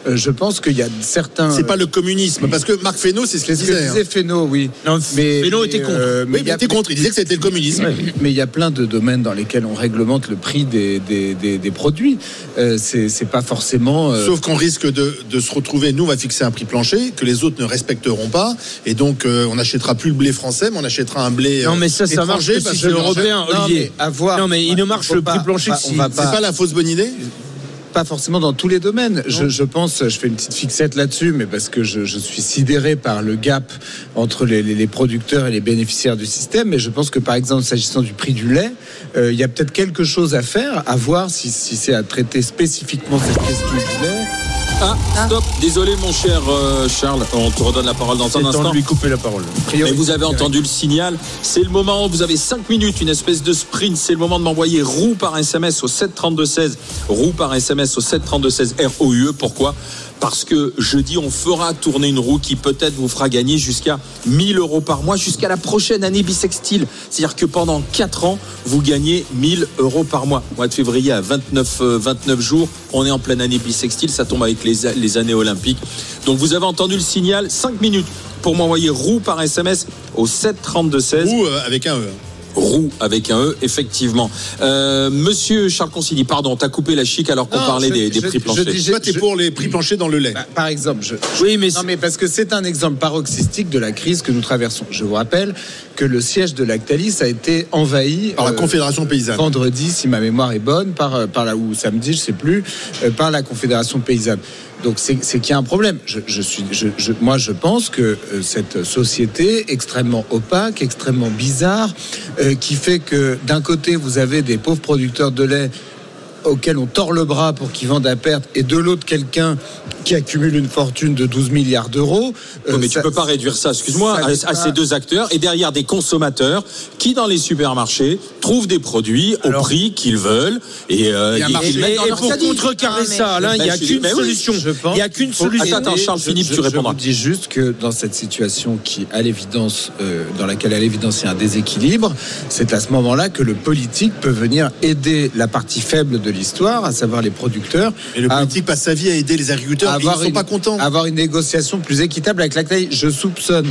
Euh, je pense qu'il y a certains. C'est pas le communisme, parce que Marc Fesneau, c'est ce qu'il disait. hein. disait Fesneau, oui. Non, Fesneau était contre. euh, Oui, il il a- était contre. Il disait que c'était le communisme. mais il y a plein de domaines dans lesquels on réglemente le prix des, des, des- des produits. Euh, c'est pas forcément. euh, Sauf qu'on risque de, de se retrouver, nous on va fixer un prix plancher que les autres ne respecteront pas, et donc on n'achètera plus le blé français, mais on achètera un blé. Non, mais ça, ça marche parce si que c'est européen, Non, mais à voir. Non, mais il ne marche Faut le pas- prix plancher C'est pas la fausse bonne idée Pas forcément dans tous les domaines. Je, je pense, je fais une petite fixette là-dessus, mais parce que je, je suis sidéré par le gap entre les, les- les producteurs et les bénéficiaires du système. Mais je pense que, par exemple, s'agissant du prix du lait, euh, il y a peut-être quelque chose à faire, à voir si, si c'est à traiter spécifiquement cette question du lait. Ah, stop. Désolé, mon cher euh, Charles. On te redonne la parole dans un temps instant. de lui couper la parole. Mais vous avez entendu le signal. C'est le moment. Vous avez 5 minutes, une espèce de sprint. C'est le moment de m'envoyer roue par SMS au 732-16. Roue par SMS au 732-16 ROUE. Pourquoi? Parce que jeudi, on fera tourner une roue qui peut-être vous fera gagner jusqu'à 1000 euros par mois jusqu'à la prochaine année bisextile. C'est-à-dire que pendant 4 ans, vous gagnez 1000 euros par mois. Mois de février à 29, euh, 29 jours. On est en pleine année bisextile. Ça tombe avec les, les années olympiques. Donc vous avez entendu le signal. 5 minutes pour m'envoyer roue par SMS au 732-16. Ou euh, avec un E. Roue avec un E, effectivement. Euh, Monsieur Charles Consigny, pardon, t'as coupé la chic alors qu'on Non, parlait je- des, des je- prix je planchers. dis- Toi, t'es je- pour les prix planchers dans le lait. Bah, par exemple, je, Oui, mais Non, mais parce que c'est un exemple paroxystique de la crise que nous traversons. Je vous rappelle que le siège de Lactalis a été envahi Par la euh, Confédération paysanne. vendredi, si ma mémoire est bonne, par, euh, par là ou samedi, je sais plus, euh, par la Confédération paysanne. Donc c'est qu'il y a un problème. Je- moi, je pense que euh, cette société extrêmement opaque, extrêmement bizarre, euh, qui fait que d'un côté vous avez des pauvres producteurs de lait auxquels on tord le bras pour qu'ils vendent à perte, et de l'autre quelqu'un qui accumule une fortune de 12 milliards d'euros. Euh, mais ça- tu peux pas réduire ça, excuse-moi, à, ces deux acteurs et derrière des consommateurs qui, dans les supermarchés, trouvent des produits au prix qu'ils veulent et, euh, Il y a ils- Et, et pour contrecarrer ça, il n'y a qu'une solution. Je pense Il n'y a qu'une solution. Attends, Charles Je- Philippe, tu répondras. Je vous dis juste que dans cette situation qui, à l'évidence, euh, dans laquelle à l'évidence il y a un déséquilibre, c'est à ce moment-là que le politique peut venir aider la partie faible de l'histoire, à savoir les producteurs, Et le à- politique passe sa vie à aider les agriculteurs à et ils ne avoir sont une- pas contents. avoir une négociation plus équitable avec la. Je soupçonne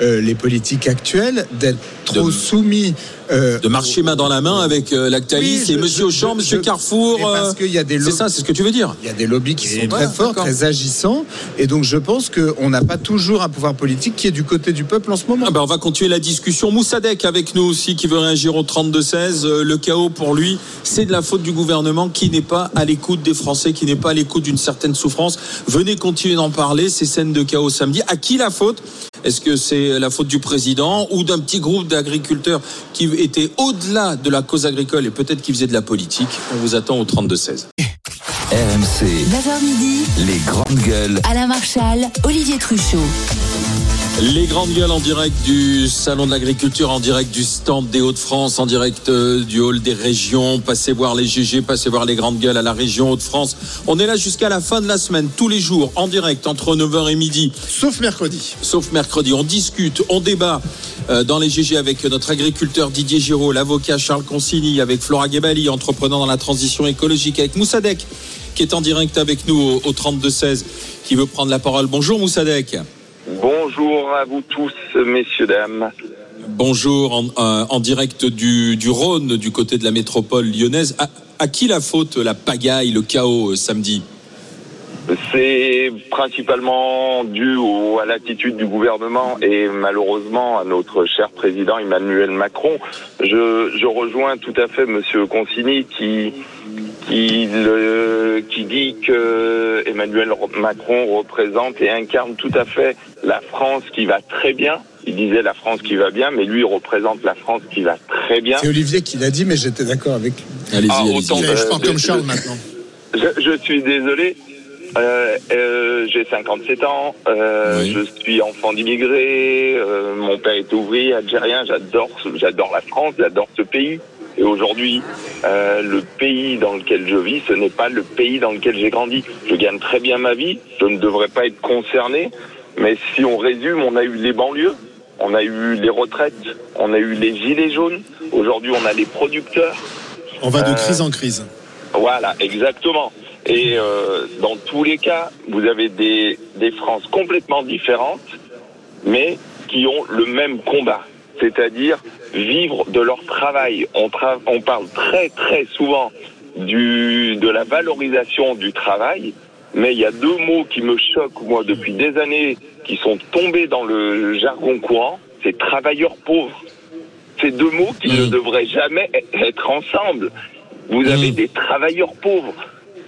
euh, les politiques actuelles d'être trop De- soumis euh, de marcher main dans la main avec euh, Lactalis Oui, et Monsieur Auchan, Monsieur Carrefour. parce euh, qu'il y a des C'est ça, c'est ce que tu veux dire. Il y a des lobbies qui sont très forts, très agissants, et donc je pense qu'on n'a pas toujours un pouvoir politique qui est du côté du peuple en ce moment. Ah ben, on va continuer la discussion. Moussadek avec nous aussi qui veut réagir au 32-16. Euh, Le chaos pour lui, c'est de la faute du gouvernement qui n'est pas à l'écoute des Français, qui n'est pas à l'écoute d'une certaine souffrance. Venez continuer d'en parler, ces scènes de chaos samedi. À qui la faute? Est-ce que c'est la faute du président ou d'un petit groupe d'agriculteurs qui étaient au-delà de la cause agricole et peut-être qui faisaient de la politique? On vous attend au 32-16. RMC, 9h midi, les grandes gueules. Alain Marchal, Olivier Truchot. Les grandes gueules en direct du Salon de l'Agriculture, en direct du stand des Hauts-de-France, en direct euh, du hall des régions. Passez voir les GG, passez voir les grandes gueules à la région Hauts-de-France. On est là jusqu'à la fin de la semaine, tous les jours, en direct, entre 9h et midi, Sauf mercredi. sauf mercredi. On discute, on débat euh, dans les GG avec notre agriculteur Didier Giraud, l'avocat Charles Consigny, avec Flora Gebali, entrepreneur dans la transition écologique, avec Moussadek, qui est en direct avec nous au, au 32-16, qui veut prendre la parole. Bonjour Moussadek. Bonjour à vous tous, messieurs, dames. Bonjour, en, euh, en direct du, du Rhône, du côté de la métropole lyonnaise. À, à qui la faute la pagaille, le chaos euh, samedi? C'est principalement dû au- à l'attitude du gouvernement et malheureusement à notre cher président Emmanuel Macron. Je, je rejoins tout à fait Monsieur Consigny qui qui, le- qui dit que Emmanuel Macron représente et incarne tout à fait la France qui va très bien. Il disait la France qui va bien, mais lui il représente la France qui va très bien. C'est Olivier qui l'a dit, mais j'étais d'accord avec lui. Allez-y, Ah, autant- je euh, parle comme Charles maintenant. Je, je suis désolé. Euh, euh, j'ai 57 ans, euh, Oui. je suis enfant d'immigrés, euh, mon père est ouvrier algérien, j'adore j'adore la France, j'adore ce pays. Et aujourd'hui, euh, le pays dans lequel je vis, ce n'est pas le pays dans lequel j'ai grandi. Je gagne très bien ma vie, je ne devrais pas être concerné, mais si on résume, on a eu les banlieues, on a eu les retraites, on a eu les gilets jaunes, aujourd'hui on a les producteurs, On va de Euh, crise en crise. voilà, exactement. Et euh, dans tous les cas, vous avez des, des France complètement différentes, mais qui ont le même combat, c'est-à-dire vivre de leur travail. On, tra- on parle très très souvent du, de la valorisation du travail, mais il y a deux mots qui me choquent, moi, depuis des années, qui sont tombés dans le jargon courant, c'est travailleurs pauvres. Ces deux mots qui ne devraient jamais être ensemble. Vous avez des travailleurs pauvres.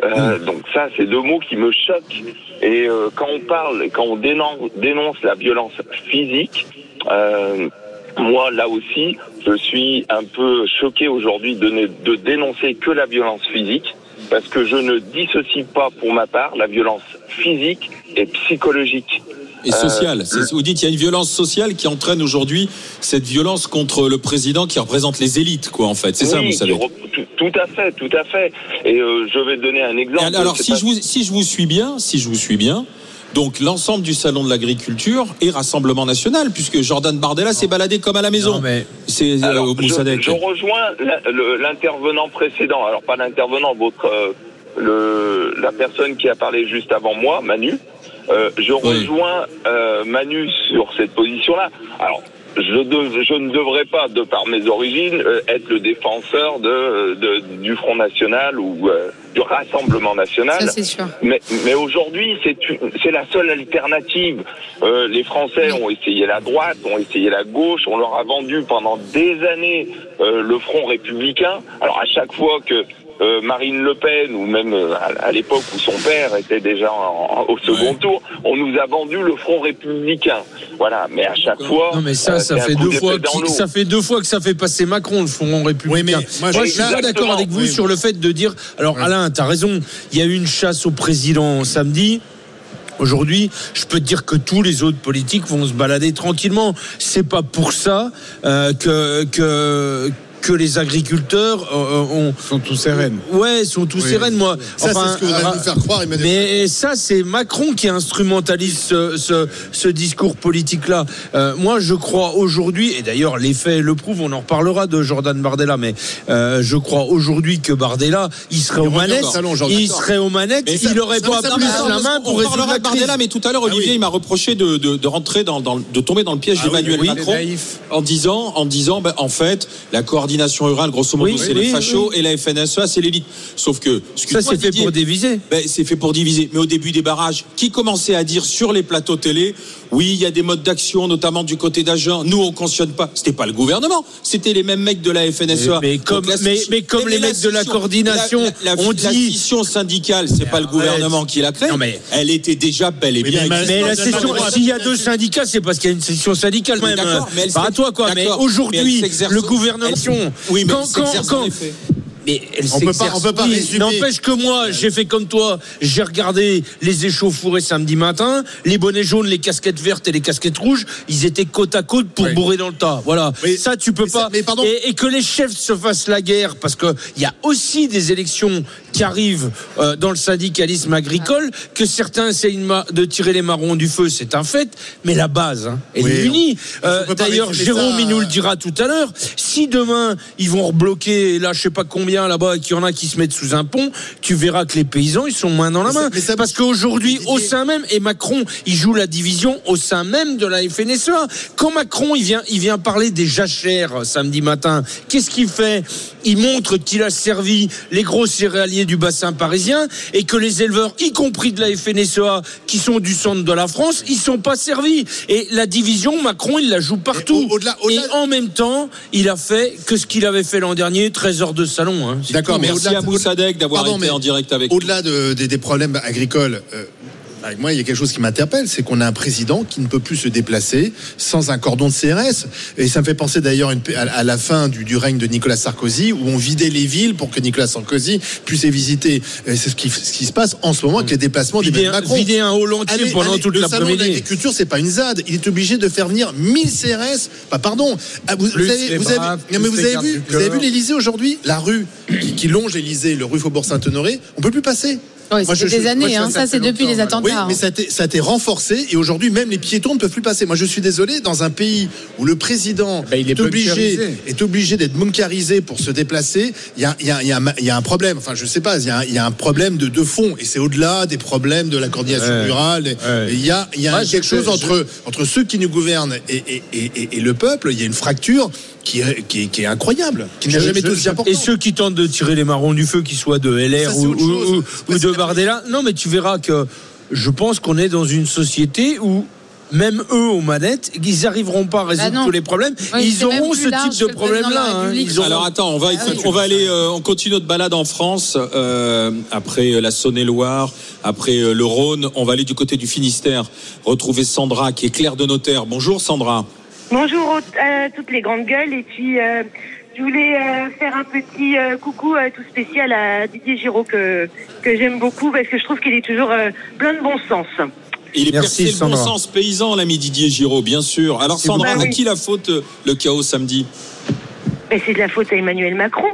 Euh, Donc ça, c'est deux mots qui me choquent. Et euh, quand on parle, quand on dénonce, dénonce la violence physique, euh, moi là aussi, je suis un peu choqué aujourd'hui de, ne- de dénoncer que la violence physique, parce que je ne dissocie pas pour ma part la violence physique et psychologique. Et sociale. Euh, C'est- vous dites qu'il y a une violence sociale qui entraîne aujourd'hui cette violence contre le président qui représente les élites, quoi, en fait. C'est ça, vous savez. tout, tout à fait, tout à fait. Et euh, je vais donner un exemple. Alors, si pas- je, vous, si je vous suis bien, si je vous suis bien, donc l'ensemble du salon de l'agriculture est Rassemblement National, puisque Jordan Bardella s'est baladé comme à la maison. C'est euh, Alors, au je, je rejoins l'intervenant précédent. Alors pas l'intervenant, votre euh, le, la personne qui a parlé juste avant moi, Manu. Euh, je rejoins euh, Manu sur cette position-là. Alors. Je, de- je ne devrais pas, de par mes origines, euh, être le défenseur de, de- du Front National ou euh, du Rassemblement National. Ça, c'est sûr. Mais, mais aujourd'hui, c'est la seule alternative. Euh, les Français ont essayé la droite, ont essayé la gauche, on leur a vendu pendant des années euh, le Front républicain. Alors à chaque fois que euh, Marine Le Pen ou même euh, à, à l'époque où son père était déjà en- en- au second tour, on nous a vendu le Front républicain. Voilà, mais à chaque fois, Non mais ça, euh, ça fait deux fois, dans qu'il- l'eau. ça fait deux fois que ça fait passer Macron le Front républicain. Oui, mais moi, moi, je- suis pas d'accord avec vous Oui. sur le fait de dire. Alors Alain, t'as raison. Il y a eu une chasse au président samedi. Aujourd'hui, je peux te dire que tous les autres politiques vont se balader tranquillement. C'est pas pour ça euh, que que que les agriculteurs euh, ont sont tous sereines. Ouais, sont tous Oui. sereines, moi. Ça, c'est ce que voudrait ra- nous faire croire Emmanuel mais ça, c'est Macron qui instrumentalise ce, ce, ce discours politique-là. Euh, moi, je crois aujourd'hui, et d'ailleurs les faits le prouvent, on en reparlera de Jordan Bardella, mais euh, je crois aujourd'hui que Bardella, il serait aux revient manettes, salon, il serait aux manettes, Mais ça- il aurait pas plus la main on pour résoudre la de Bardella, mais tout à l'heure, Olivier, Ah oui. il m'a reproché de, de, de rentrer dans, dans- de tomber dans le piège Ah d'Emmanuel oui, Macron naïf. en disant, en disant, ben, en fait, la coordination rurale, grosso modo, Oui, c'est oui, les fachos oui. et la FNSEA, c'est l'élite. Sauf que, Ça, c'est fait Didier, pour diviser. ben, c'est fait pour diviser. Mais au début des barrages, qui commençait à dire sur les plateaux télé, oui, il y a des modes d'action, notamment du côté d'agents. Nous, on cautionne pas. C'était pas le gouvernement. C'était les mêmes mecs de la FNSEA. Mais- mais comme- Donc, la mais- scission- mais comme les mecs de la coordination la, la- ont la dit- scission syndicale, c'est pas le gouvernement qui l'a créée. Non, mais- Elle était déjà belle et bien. mais la session, s'il y a deux syndicats, c'est parce qu'il y a une session syndicale. Même. d'accord, mais elle Pas à toi, quoi. Mais aujourd'hui, le gouvernement. elle- oui, mais quand, quand, quand-. Mais elle On peut pas- on peut pas. N'empêche que moi, j'ai fait comme toi. J'ai regardé les échauffourées samedi matin. Les bonnets jaunes, les casquettes vertes et les casquettes rouges, ils étaient côte à côte pour Oui. bourrer dans le tas. Voilà. Oui. Ça, tu peux Mais ça- pas. mais pardon. Et, et que les chefs se fassent la guerre, parce que il y a aussi des élections qui arrivent euh, dans le syndicalisme agricole, que certains essayent de tirer les marrons du feu, c'est un fait. Mais la base, hein, elle Oui, est unie. Euh, D'ailleurs, Jérôme, ça, il nous le dira tout à l'heure. Si demain ils vont rebloquer, là, je sais pas combien là-bas, qu'il y en a qui se mettent sous un pont, tu verras que les paysans, ils sont main dans la Mais ça- main. mais ça- Parce qu'aujourd'hui, au sein même, et Macron, il joue la division au sein même de la FNSEA. Quand Macron, il vient, il vient parler des jachères samedi matin, qu'est-ce qu'il fait? Il montre qu'il a servi les gros céréaliers du bassin parisien et que les éleveurs, y compris de la FNSEA, qui sont du centre de la France, ils sont pas servis. Et la division, Macron, il la joue partout. au- et en même temps, il a fait que ce qu'il avait fait l'an dernier, 13 heures de salon. Hein. D'accord, mais Merci au-delà à de- Moussadek d'avoir Pardon, été en direct avec. Au-delà de- des, des problèmes agricoles, euh, bah, moi, il y a quelque chose qui m'interpelle, c'est qu'on a un président qui ne peut plus se déplacer sans un cordon de CRS. Et ça me fait penser d'ailleurs à, la fin du, du règne de Nicolas Sarkozy, où on vidait les villes pour que Nicolas Sarkozy puisse les visiter. C'est ce qui, ce qui se passe en ce moment avec les déplacements d'Emmanuel un, Macron. vider un hall entier Allez, pendant allez, toute le salon de l'après-midi. l'agriculture, c'est pas une ZAD. Il est obligé de faire venir 1000 CRS. Bah, pardon. Vous, avez, vous bras, mais vous vu, vous avez vu corps. l'Elysée aujourd'hui, la rue qui, qui longe l'Elysée, le rue Faubourg Saint-Honoré, on peut plus passer. Oui, Moi, je- des je- années, moi, hein. ça c'est depuis les Oui, attentats. mais ça a, été, ça a été renforcé et aujourd'hui même les piétons ne peuvent plus passer. Moi je suis désolé, dans un pays où le président Ben, il est est, obligé, bunkerisé. est obligé d'être bunkerisé pour se déplacer, il y a, il y a- il y a un- il y a un problème. Enfin je sais pas, il y a, un- il y a un problème de, de fond et c'est au-delà des problèmes de la coordination Ouais. rurale. Ouais. Il y a, y quelque chose entre, entre ceux qui nous gouvernent et, et- et- et- et le peuple, il y a une fracture qui est, qui est- qui est incroyable, qui n'a Je- jamais je- été aussi importante. Et ceux qui tentent de tirer les marrons du feu, qu'ils soient de LR Ça, ou, de Bardella. Non, mais tu verras que je pense qu'on est dans une société où même eux aux manettes, ils n'arriveront pas à résoudre Bah non. tous les problèmes. Oui, ils auront ce type de problème-là. hein. Auront- Alors attends, on va, Ah oui. on va aller, euh, on continue notre balade en France euh, après la Saône-et-Loire, après euh, le Rhône. On va aller du côté du Finistère, retrouver Sandra qui est claire de notaire. Bonjour Sandra. Bonjour à toutes les grandes gueules et puis euh, je voulais euh, faire un petit euh, coucou euh, tout spécial à Didier Giraud que, que j'aime beaucoup parce que je trouve qu'il est toujours euh, plein de bon sens. Il est Merci, percé le bon sens paysan, l'ami Didier Giraud, bien sûr. Alors C'est Sandra, à qui la faute euh, le chaos samedi? Et c'est de la faute à Emmanuel Macron.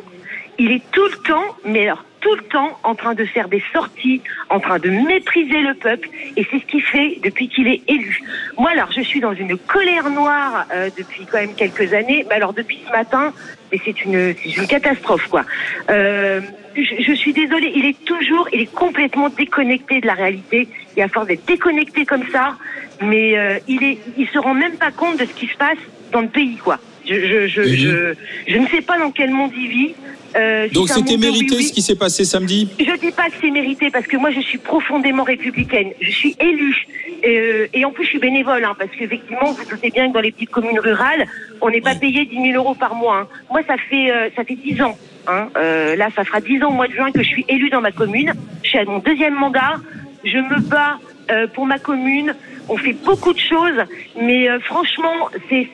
Il est tout le temps, mais alors tout le temps, en train de faire des sorties, en train de mépriser le peuple, et c'est ce qu'il fait depuis qu'il est élu. Moi, alors, je suis dans une colère noire euh, depuis quand même quelques années. Mais alors, depuis ce matin, mais c'est une, c'est une catastrophe, quoi. Euh, je, je suis désolée, il est toujours, il est complètement déconnecté de la réalité. Et à force d'être déconnecté comme ça, mais euh, il est, il se rend même pas compte de ce qui se passe dans le pays, quoi. Je, je, je, je, je ne sais pas dans quel monde il vit. Euh, Donc c'était mérité ce qui s'est passé samedi Je dis pas que c'est mérité parce que moi je suis profondément républicaine. Je suis élue Euh, et en plus je suis bénévole hein, parce qu'effectivement vous doutez bien que dans les petites communes rurales on n'est pas payé 10 000 euros par mois. hein. Moi ça fait euh, ça fait 10 ans hein. Euh, là, ça fera 10 ans au mois de juin que je suis élue dans ma commune. Je suis à mon deuxième mandat. Je me bats euh, pour ma commune. On fait beaucoup de choses, mais euh, franchement, c'est,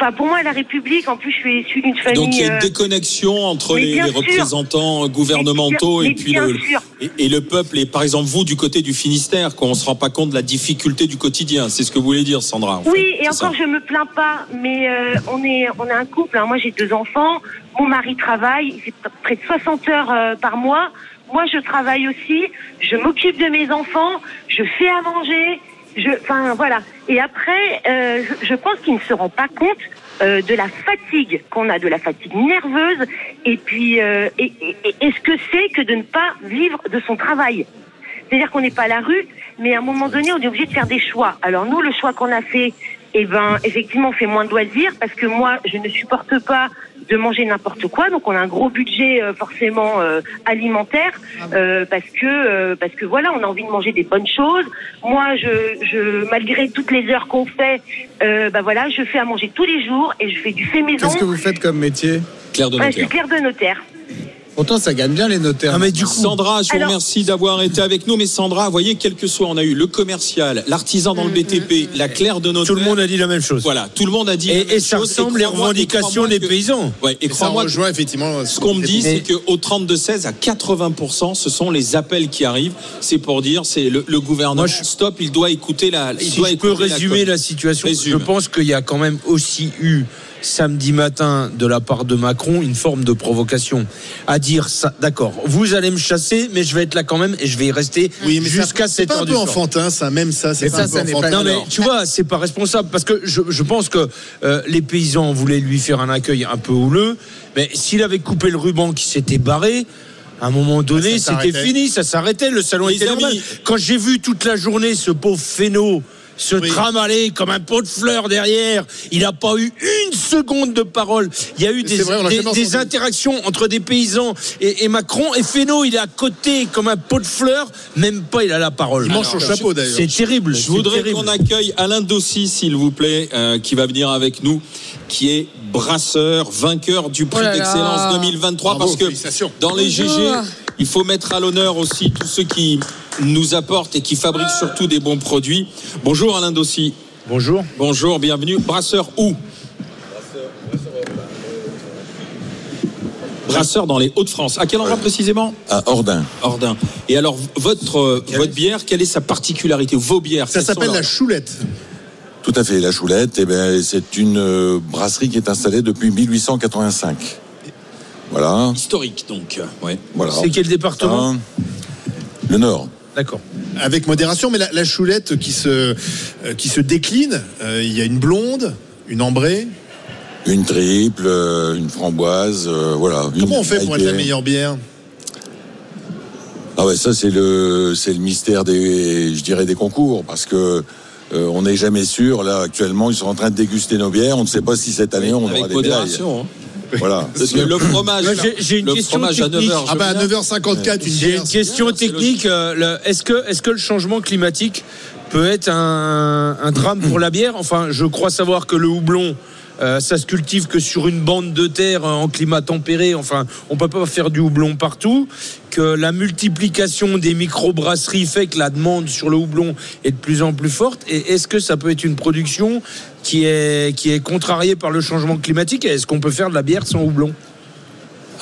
enfin, pour moi, la République. En plus, je suis issue d'une famille. Donc il y a une euh, déconnexion entre les, représentants gouvernementaux Mais et bien- puis mais le, et, et le peuple. Et par exemple vous du côté du Finistère, qu'on se rend pas compte de la difficulté du quotidien. C'est ce que vous voulez dire, Sandra. en fait. Oui, et encore, ça. je me plains pas, mais euh, on est on est un couple. hein. Moi, j'ai deux enfants. Mon mari travaille, il fait près de 60 heures euh, par mois. Moi, je travaille aussi. Je m'occupe de mes enfants. Je fais à manger. Je, enfin, voilà. Et après, euh, je, je pense qu'il ne se rend pas compte euh, de la fatigue qu'on a, de la fatigue nerveuse, et puis euh, et- et- et ce que c'est que de ne pas vivre de son travail. C'est-à-dire qu'on n'est pas à la rue, mais à un moment donné, on est obligé de faire des choix. Alors nous, le choix qu'on a fait, eh ben, effectivement, on fait moins de loisirs parce que moi, je ne supporte pas de manger n'importe quoi. Donc, on a un gros budget euh, forcément euh, alimentaire euh, parce que euh, parce que voilà, on a envie de manger des bonnes choses. Moi, je, je malgré toutes les heures qu'on fait, euh, bah voilà, je fais à manger tous les jours et je fais du fait maison. Qu'est-ce que vous faites comme métier? Claire de Ouais, je notaire. suis clerc de notaire. Pourtant, ça gagne bien les notaires. Ah, mais du coup, Sandra, je vous Alors- remercie d'avoir été avec nous. Mais Sandra, vous voyez, quel que soit, on a eu le commercial, l'artisan dans le BTP, la Claire de notaire. tout le monde a dit la même chose. Voilà, tout le monde a dit. la Et, même et ça chose. ressemble les revendications des que- paysans. Ouais, et Et ça rejoint effectivement Ce qu'on me dit, c'est qu'au 32-16, à 80%, ce sont les appels qui arrivent. C'est pour dire, c'est le, le gouvernement. Moi, je- Stop, il doit écouter la. Il Si doit je peux résumer la situation, Résume. je pense qu'il y a quand même aussi eu samedi matin de la part de Macron une forme de provocation à dire ça d'accord vous allez me chasser mais je vais être là quand même et je vais y rester Oui, jusqu'à c'est 7 pas un heures du peu soir. enfantin, ça, même ça, c'est pas ça, un peu ça pas-. Non mais tu vois, c'est pas responsable parce que je, je pense que euh, les paysans voulaient lui faire un accueil un peu houleux, mais s'il avait coupé le ruban qui s'était barré. À un moment donné, c'était fini, ça s'arrêtait, le salon Les était amis. normal. Quand j'ai vu toute la journée ce pauvre Féno se Oui. tramaler comme un pot de fleurs derrière, il n'a pas eu une seconde de parole. Il y a eu des, vrai, interactions entre des paysans et, et Macron. Et Féno, il est à côté comme un pot de fleurs, même pas il a la parole. Il mange son chapeau d'ailleurs. C'est terrible. Je voudrais qu'on accueille Alain Dossi, s'il vous plaît, euh, qui va venir avec nous, qui est brasseur, vainqueur du prix Oh d'excellence 2023. Bravo, parce que dans les Bonjour. GG, il faut mettre à l'honneur aussi tous ceux qui nous apportent et qui fabriquent surtout des bons produits. Bonjour Alain Dossi. Bonjour. Bonjour, bienvenue. Brasseur où? Brasseur dans les Hauts-de-France. À quel endroit précisément? À Ordin. Ordin. Et alors, votre, euh, votre bière, quelle est sa particularité? Vos bières Ça s'appelle leurs- la choulette. Tout à fait, la Choulette, eh ben, c'est une euh, brasserie qui est installée depuis 1885. Voilà, Historique, donc. Ouais. voilà. C'est quel département? Le Nord. D'accord. Avec modération, mais la, la choulette qui se, euh, qui se décline, euh, il y a une blonde, une ambrée. Une triple, euh, une framboise, euh, voilà. Comment Une on fait pour être la meilleure bière? Ah ouais, ça c'est le c'est le mystère des je dirais des concours parce que euh, on n'est jamais sûr. Là actuellement, ils sont en train de déguster nos bières. On ne sait pas si cette année on aura Avec des médailles. modération. hein. [LAUGHS] Voilà. Le fromage, j'ai- une le question fromage à technique. 9h. Ah bah à 9h54, une J'ai une question technique. euh, Est-ce que, est-ce que le changement climatique peut être un, un drame pour la bière? Enfin, je crois savoir que le houblon. Euh, ça se cultive que sur une bande de terre euh, en climat tempéré. Enfin, on peut pas faire du houblon partout. Que la multiplication des microbrasseries fait que la demande sur le houblon est de plus en plus forte. Et est-ce que ça peut être une production qui est qui est contrariée par le changement climatique? Est-ce qu'on peut faire de la bière sans houblon?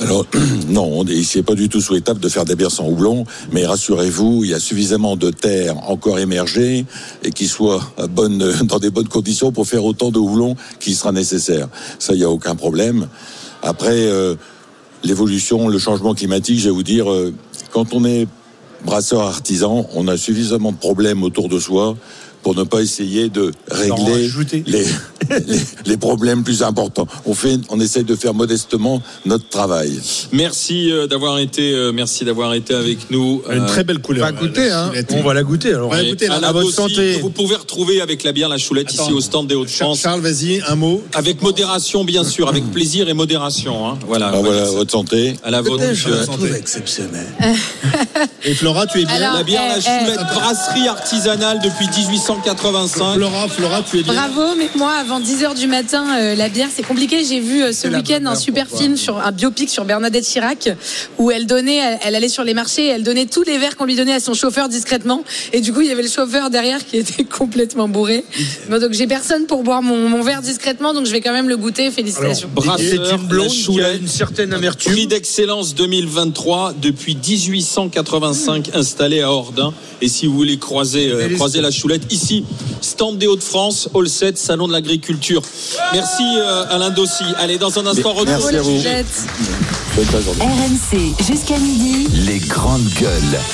Alors [CLEARS THROAT] non, ici n'est pas du tout souhaitable de faire des bières sans houblon, mais rassurez-vous, il y a suffisamment de terre encore émergée et qui soit à bonne, [LAUGHS] dans des bonnes conditions pour faire autant de houblon qui sera nécessaire. Ça, il n'y a aucun problème. Après, euh, l'évolution, le changement climatique, je vais vous dire, euh, quand on est brasseur artisan, on a suffisamment de problèmes autour de soi pour ne pas essayer de régler les, les, les problèmes plus importants. On fait, on essaye de faire modestement notre travail. Merci euh, d'avoir été, euh, merci d'avoir été avec nous. Une Euh, très belle couleur. Pas goûter, la hein. On va la goûter alors. Ouais, et goûtez, là, Alain à votre Dossi, santé. que Vous pouvez retrouver avec la bière la choulette ici au stand des Hauts-de-France. Charles, vas-y, un mot. Avec modération, bien sûr, avec plaisir et modération. hein. Voilà. Ah, voilà, c'est- votre santé. À la vôtre, monsieur. [LAUGHS] Et Flora, tu es bien Alors, La bière, la eh, choulette, eh. brasserie artisanale depuis 1885. Flora, Flora, tu es bien. Bravo, mais moi, avant 10h du matin, euh, la bière, c'est compliqué. J'ai vu euh, ce week-end un super film sur un biopic sur Bernadette Chirac, où elle donnait, elle, elle allait sur les marchés, et elle donnait tous les verres qu'on lui donnait à son chauffeur discrètement. Et du coup, il y avait le chauffeur derrière qui [LAUGHS] était complètement bourré. Bon, donc j'ai personne pour boire mon, mon verre discrètement, donc je vais quand même le goûter. Félicitations. Brasseur, C'est une blonde la qui a Choulette. une certaine amertume. Prix d'excellence 2023 depuis 1885 installé à Ordin. Et si vous voulez croiser, euh, croiser la choulette, ici, stand des Hauts-de-France, Hall 7, Salon de l'Agriculture. Merci euh, Alain Dossi. Allez, dans un instant, retour. Merci à vous. RMC jusqu'à midi. Les grandes gueules.